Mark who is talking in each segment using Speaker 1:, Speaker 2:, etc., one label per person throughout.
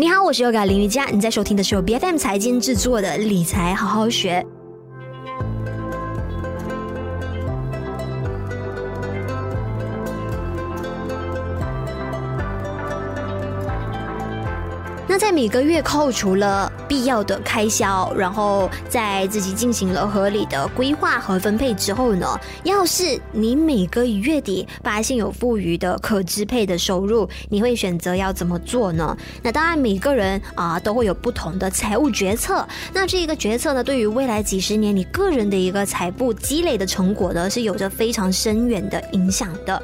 Speaker 1: 你好，我是 Yoga 林瑜伽，你在收听的是由 BFM 财经制作的理财好好学。那在每个月扣除了必要的开销，然后在自己进行了合理的规划和分配之后呢，要是你每个月底发现有富余的可支配的收入，你会选择要怎么做呢？那当然，每个人啊都会有不同的财务决策。那这一个决策呢，对于未来几十年你个人的一个财富积累的成果呢，是有着非常深远的影响的。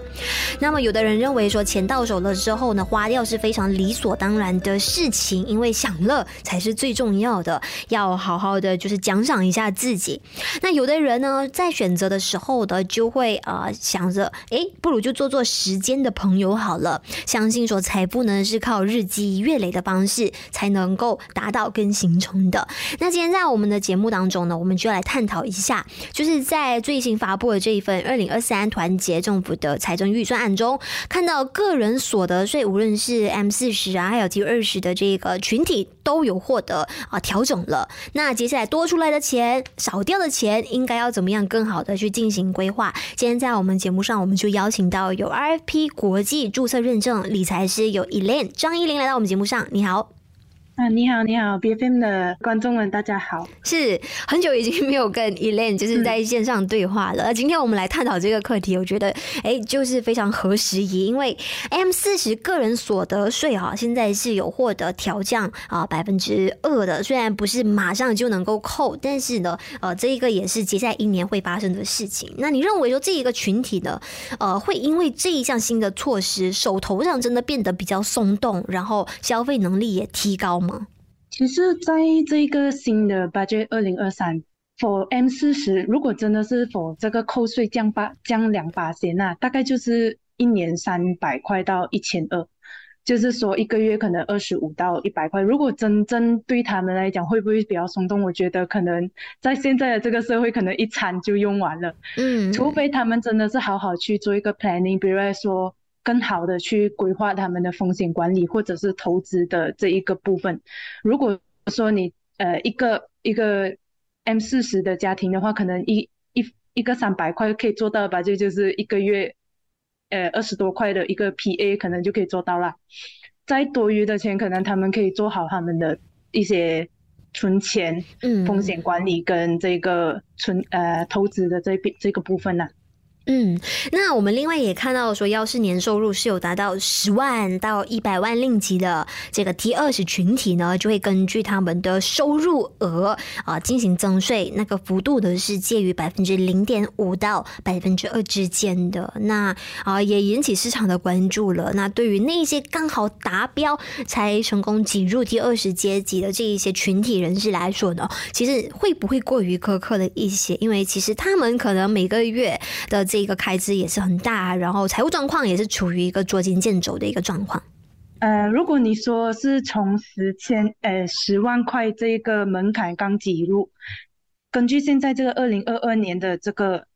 Speaker 1: 那么，有的人认为说，钱到手了之后呢，花掉是非常理所当然的事情。情，因为享乐才是最重要的，要好好的就是奖赏一下自己。那有的人呢，在选择的时候的，就会呃想着，哎，不如就做做时间的朋友好了。相信说财富呢是靠日积月累的方式才能够达到跟形成的。那今天在我们的节目当中呢，我们就来探讨一下，就是在最新发布的这一份二零二三团结政府的财政预算案中，看到个人所得税，无论是 M 四十啊，还有 T 二十的。这个群体都有获得啊调整了，那接下来多出来的钱、少掉的钱，应该要怎么样更好的去进行规划？今天在我们节目上，我们就邀请到有 RFP 国际注册认证理财师有 Elaine 张依琳来到我们节目上，你好。
Speaker 2: 啊，你好，你好，BFM 的观众们，大家好。
Speaker 1: 是很久已经没有跟 Elaine 就是在线上对话了。嗯、今天我们来探讨这个课题，我觉得哎，就是非常合时宜，因为 M 四十个人所得税啊，现在是有获得调降啊百分之二的，虽然不是马上就能够扣，但是呢，呃，这一个也是接下来一年会发生的事情。那你认为说这一个群体呢，呃，会因为这一项新的措施，手头上真的变得比较松动，然后消费能力也提高吗？
Speaker 2: 其实，在这个新的 budget 二零二三 for M 四十，如果真的是 for 这个扣税降八降两八千，那，大概就是一年三百块到一千二，就是说一个月可能二十五到一百块。如果真正对他们来讲，会不会比较松动？我觉得可能在现在的这个社会，可能一餐就用完了。嗯，除非他们真的是好好去做一个 planning，比如说。更好的去规划他们的风险管理，或者是投资的这一个部分。如果说你呃一个一个 M 四十的家庭的话，可能一一一个三百块可以做到吧，就就是一个月呃二十多块的一个 PA 可能就可以做到了。再多余的钱，可能他们可以做好他们的一些存钱、嗯，风险管理跟这个存呃投资的这边这个部分呢、啊。
Speaker 1: 嗯，那我们另外也看到说，要是年收入是有达到十万到一百万令吉的这个 T 二十群体呢，就会根据他们的收入额啊进行增税，那个幅度呢是介于百分之零点五到百分之二之间的。那啊也引起市场的关注了。那对于那些刚好达标才成功挤入 T 二十阶级的这一些群体人士来说呢，其实会不会过于苛刻了一些？因为其实他们可能每个月的。这个开支也是很大，然后财务状况也是处于一个捉襟见肘的一个状况。
Speaker 2: 呃，如果你说是从十千呃十万块这个门槛刚挤入，根据现在这个二零二二年的这个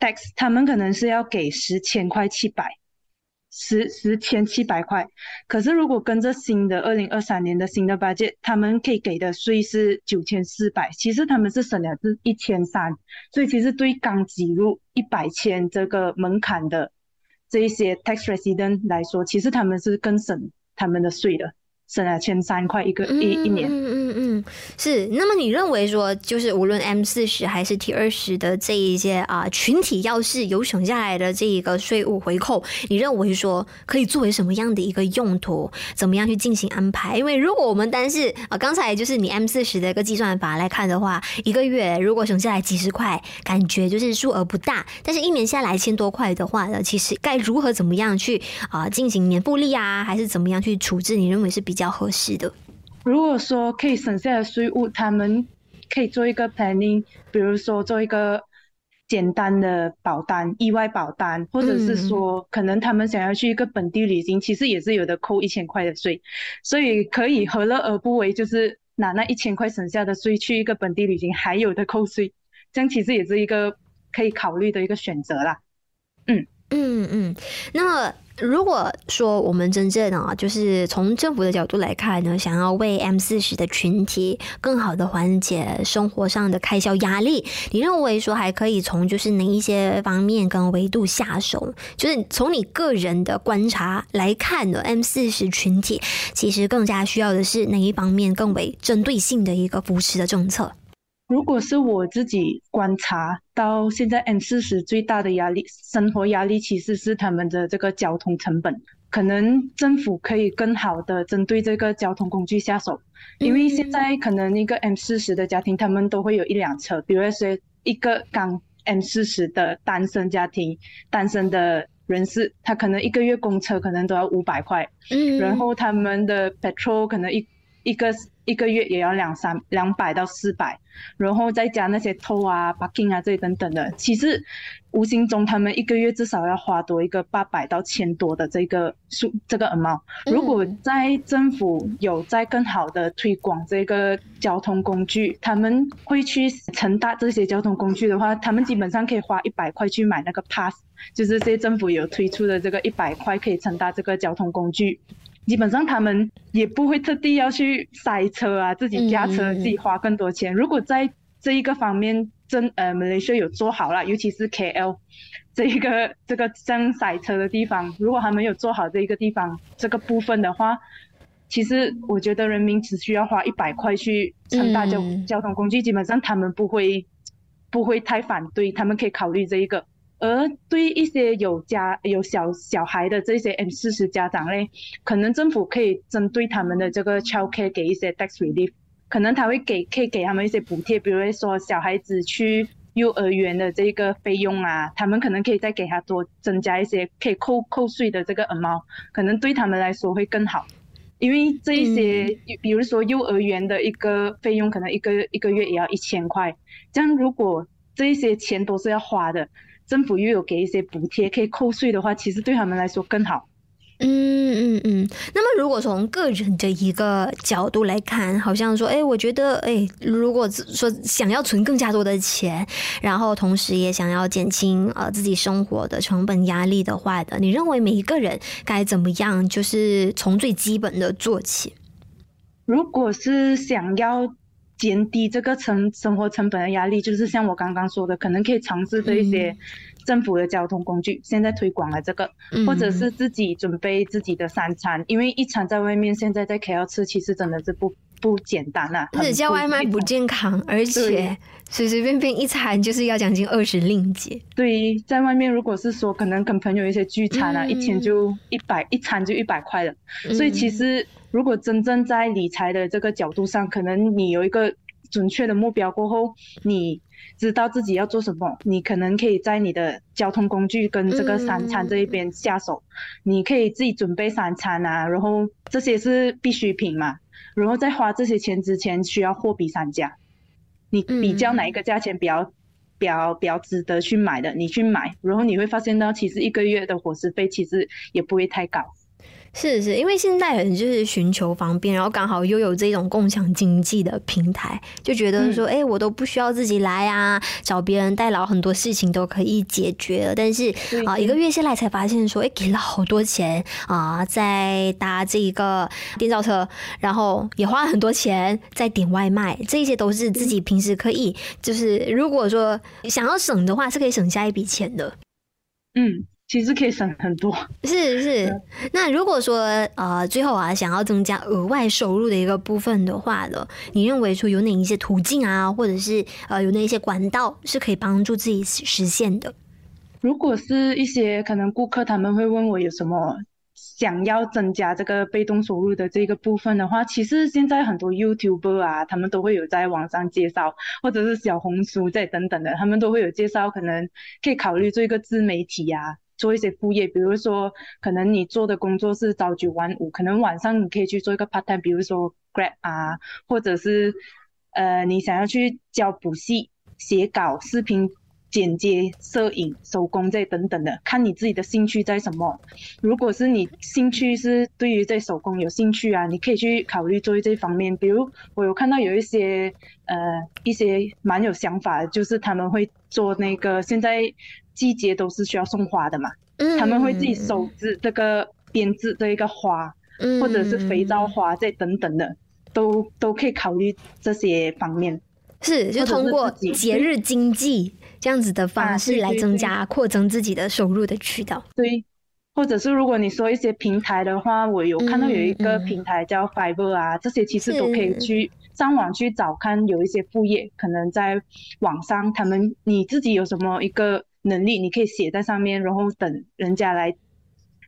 Speaker 2: tax，他们可能是要给十千块七百。十十千七百块，可是如果跟着新的二零二三年的新的 budget，他们可以给的税是九千四百，其实他们是省了是一千三，所以其实对刚挤入一百千这个门槛的这一些 tax resident 来说，其实他们是更省他们的税的。省了千三块一个一一年，
Speaker 1: 嗯嗯嗯，是。那么你认为说，就是无论 M 四十还是 T 二十的这一些啊群体，要是有省下来的这一个税务回扣，你认为说可以作为什么样的一个用途？怎么样去进行安排？因为如果我们单是啊刚才就是你 M 四十的一个计算法来看的话，一个月如果省下来几十块，感觉就是数额不大。但是一年下来千多块的话呢，其实该如何怎么样去啊进行年复利啊，还是怎么样去处置？你认为是比较？比较合适的。
Speaker 2: 如果说可以省下的税务，他们可以做一个 planning，比如说做一个简单的保单、意外保单，或者是说可能他们想要去一个本地旅行，其实也是有的扣一千块的税，所以可以何乐而不为，就是拿那一千块省下的税去一个本地旅行，还有的扣税，这样其实也是一个可以考虑的一个选择啦。嗯。
Speaker 1: 嗯嗯，那么。如果说我们真正啊，就是从政府的角度来看呢，想要为 M 四十的群体更好的缓解生活上的开销压力，你认为说还可以从就是哪一些方面跟维度下手？就是从你个人的观察来看呢，M 四十群体其实更加需要的是哪一方面更为针对性的一个扶持的政策？
Speaker 2: 如果是我自己观察到现在，M 四十最大的压力，生活压力其实是他们的这个交通成本。可能政府可以更好的针对这个交通工具下手，因为现在可能一个 M 四十的家庭，他们都会有一辆车，比如说一个刚 M 四十的单身家庭，单身的人士，他可能一个月公车可能都要五百块，嗯，然后他们的 petrol 可能一一个。一个月也要两三两百到四百，然后再加那些 toll 啊、parking 啊这些等等的，其实无形中他们一个月至少要花多一个八百到千多的这个数这个 amount。如果在政府有在更好的推广这个交通工具，他们会去承搭这些交通工具的话，他们基本上可以花一百块去买那个 pass，就是这些政府有推出的这个一百块可以承搭这个交通工具。基本上他们也不会特地要去塞车啊，自己驾车自己花更多钱。如果在这一个方面，真呃马来西亚有做好了，尤其是 KL 这一个这个像塞车的地方，如果他们有做好这一个地方这个部分的话，其实我觉得人民只需要花一百块去乘搭交交通工具，基本上他们不会不会太反对，他们可以考虑这一个。而对于一些有家有小小孩的这些 M 四十家长嘞，可能政府可以针对他们的这个 childcare 给一些 tax relief，可能他会给可以给他们一些补贴，比如说小孩子去幼儿园的这个费用啊，他们可能可以再给他多增加一些可以扣扣税的这个 amount，可能对他们来说会更好，因为这一些，嗯、比如说幼儿园的一个费用，可能一个一个月也要一千块，这样如果这一些钱都是要花的。政府又有给一些补贴，可以扣税的话，其实对他们来说更好。
Speaker 1: 嗯嗯嗯。那么，如果从个人的一个角度来看，好像说，哎，我觉得，哎，如果说想要存更加多的钱，然后同时也想要减轻呃自己生活的成本压力的话的，你认为每一个人该怎么样？就是从最基本的做起。
Speaker 2: 如果是想要。减低这个成生活成本的压力，就是像我刚刚说的，可能可以尝试这一些政府的交通工具，嗯、现在推广了这个，或者是自己准备自己的三餐，嗯、因为一餐在外面现在在 KL 吃，其实真的是不不简单啊。
Speaker 1: 而且叫外卖不健康，而且随随便便一餐就是要将近二十令吉。
Speaker 2: 对，在外面如果是说可能跟朋友一些聚餐啊，嗯、一天就一百一餐就一百块了，嗯、所以其实。如果真正在理财的这个角度上，可能你有一个准确的目标过后，你知道自己要做什么，你可能可以在你的交通工具跟这个三餐这一边下手。你可以自己准备三餐啊，然后这些是必需品嘛，然后在花这些钱之前需要货比三家，你比较哪一个价钱比较比较比较值得去买的，你去买，然后你会发现到其实一个月的伙食费其实也不会太高。
Speaker 1: 是是，因为现在人就是寻求方便，然后刚好又有这种共享经济的平台，就觉得说，哎、嗯，我都不需要自己来啊，找别人代劳，很多事情都可以解决了。但是啊、呃，一个月下来才发现说，哎，给了好多钱啊、呃，在搭这一个电召车，然后也花了很多钱在点外卖，这些都是自己平时可以，就是如果说想要省的话，是可以省下一笔钱的。
Speaker 2: 嗯。其实可以省很多，
Speaker 1: 是是。那如果说呃最后啊想要增加额外收入的一个部分的话呢，你认为说有哪一些途径啊，或者是呃有哪一些管道是可以帮助自己实现的？
Speaker 2: 如果是一些可能顾客他们会问我有什么想要增加这个被动收入的这个部分的话，其实现在很多 YouTuber 啊，他们都会有在网上介绍，或者是小红书在等等的，他们都会有介绍，可能可以考虑做一个自媒体啊。做一些副业，比如说，可能你做的工作是朝九晚五，可能晚上你可以去做一个 part time，比如说 Grab 啊，或者是呃，你想要去教补习、写稿、视频剪接、摄影、手工这等等的，看你自己的兴趣在什么。如果是你兴趣是对于这手工有兴趣啊，你可以去考虑做这方面。比如我有看到有一些呃一些蛮有想法的，就是他们会做那个现在。季节都是需要送花的嘛，嗯，他们会自己手织这个编织这一个花，嗯，或者是肥皂花这等等的，都都可以考虑这些方面。
Speaker 1: 是，就通过节日经济这样子的方式来增加扩增自己的收入的渠道。
Speaker 2: 对。或者是如果你说一些平台的话，我有看到有一个平台叫 Fiverr 啊，这些其实都可以去上网去找看，有一些副业可能在网上，他们你自己有什么一个能力，你可以写在上面，然后等人家来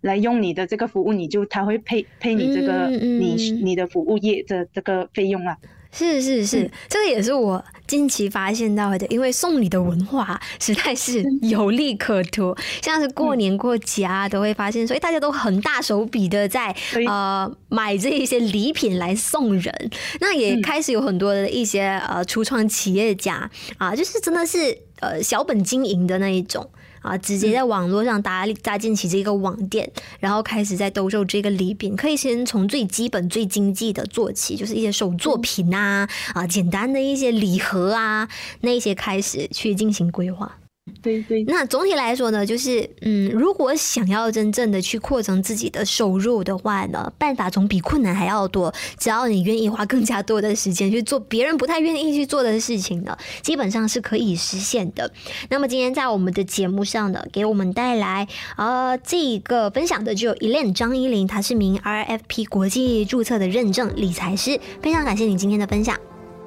Speaker 2: 来用你的这个服务，你就他会配配你这个、嗯嗯、你你的服务业的这个费用啊。
Speaker 1: 是是是，这个也是我近期发现到的，因为送礼的文化实在是有利可图，像是过年过节啊，都会发现，所以大家都很大手笔的在呃买这一些礼品来送人，那也开始有很多的一些呃初创企业家啊，就是真的是呃小本经营的那一种。啊，直接在网络上搭搭建起这个网店，然后开始在兜售这个礼品，可以先从最基本、最经济的做起，就是一些手作品啊，啊，简单的一些礼盒啊，那一些开始去进行规划。
Speaker 2: 对对，
Speaker 1: 那总体来说呢，就是嗯，如果想要真正的去扩张自己的收入的话呢，办法总比困难还要多。只要你愿意花更加多的时间去做别人不太愿意去做的事情呢，基本上是可以实现的。那么今天在我们的节目上呢，给我们带来呃这一个分享的就有 Elaine 张依琳，她是名 RFP 国际注册的认证理财师，非常感谢你今天的分享。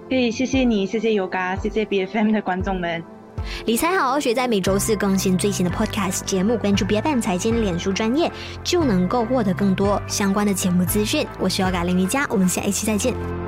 Speaker 2: 嘿，谢谢你，谢谢 Yoga，谢谢 BFM 的观众们。
Speaker 1: 理财好好学，在每周四更新最新的 Podcast 节目，关注别办财经脸书专业，就能够获得更多相关的节目资讯。我是 Yoga 林瑜伽，我们下一期再见。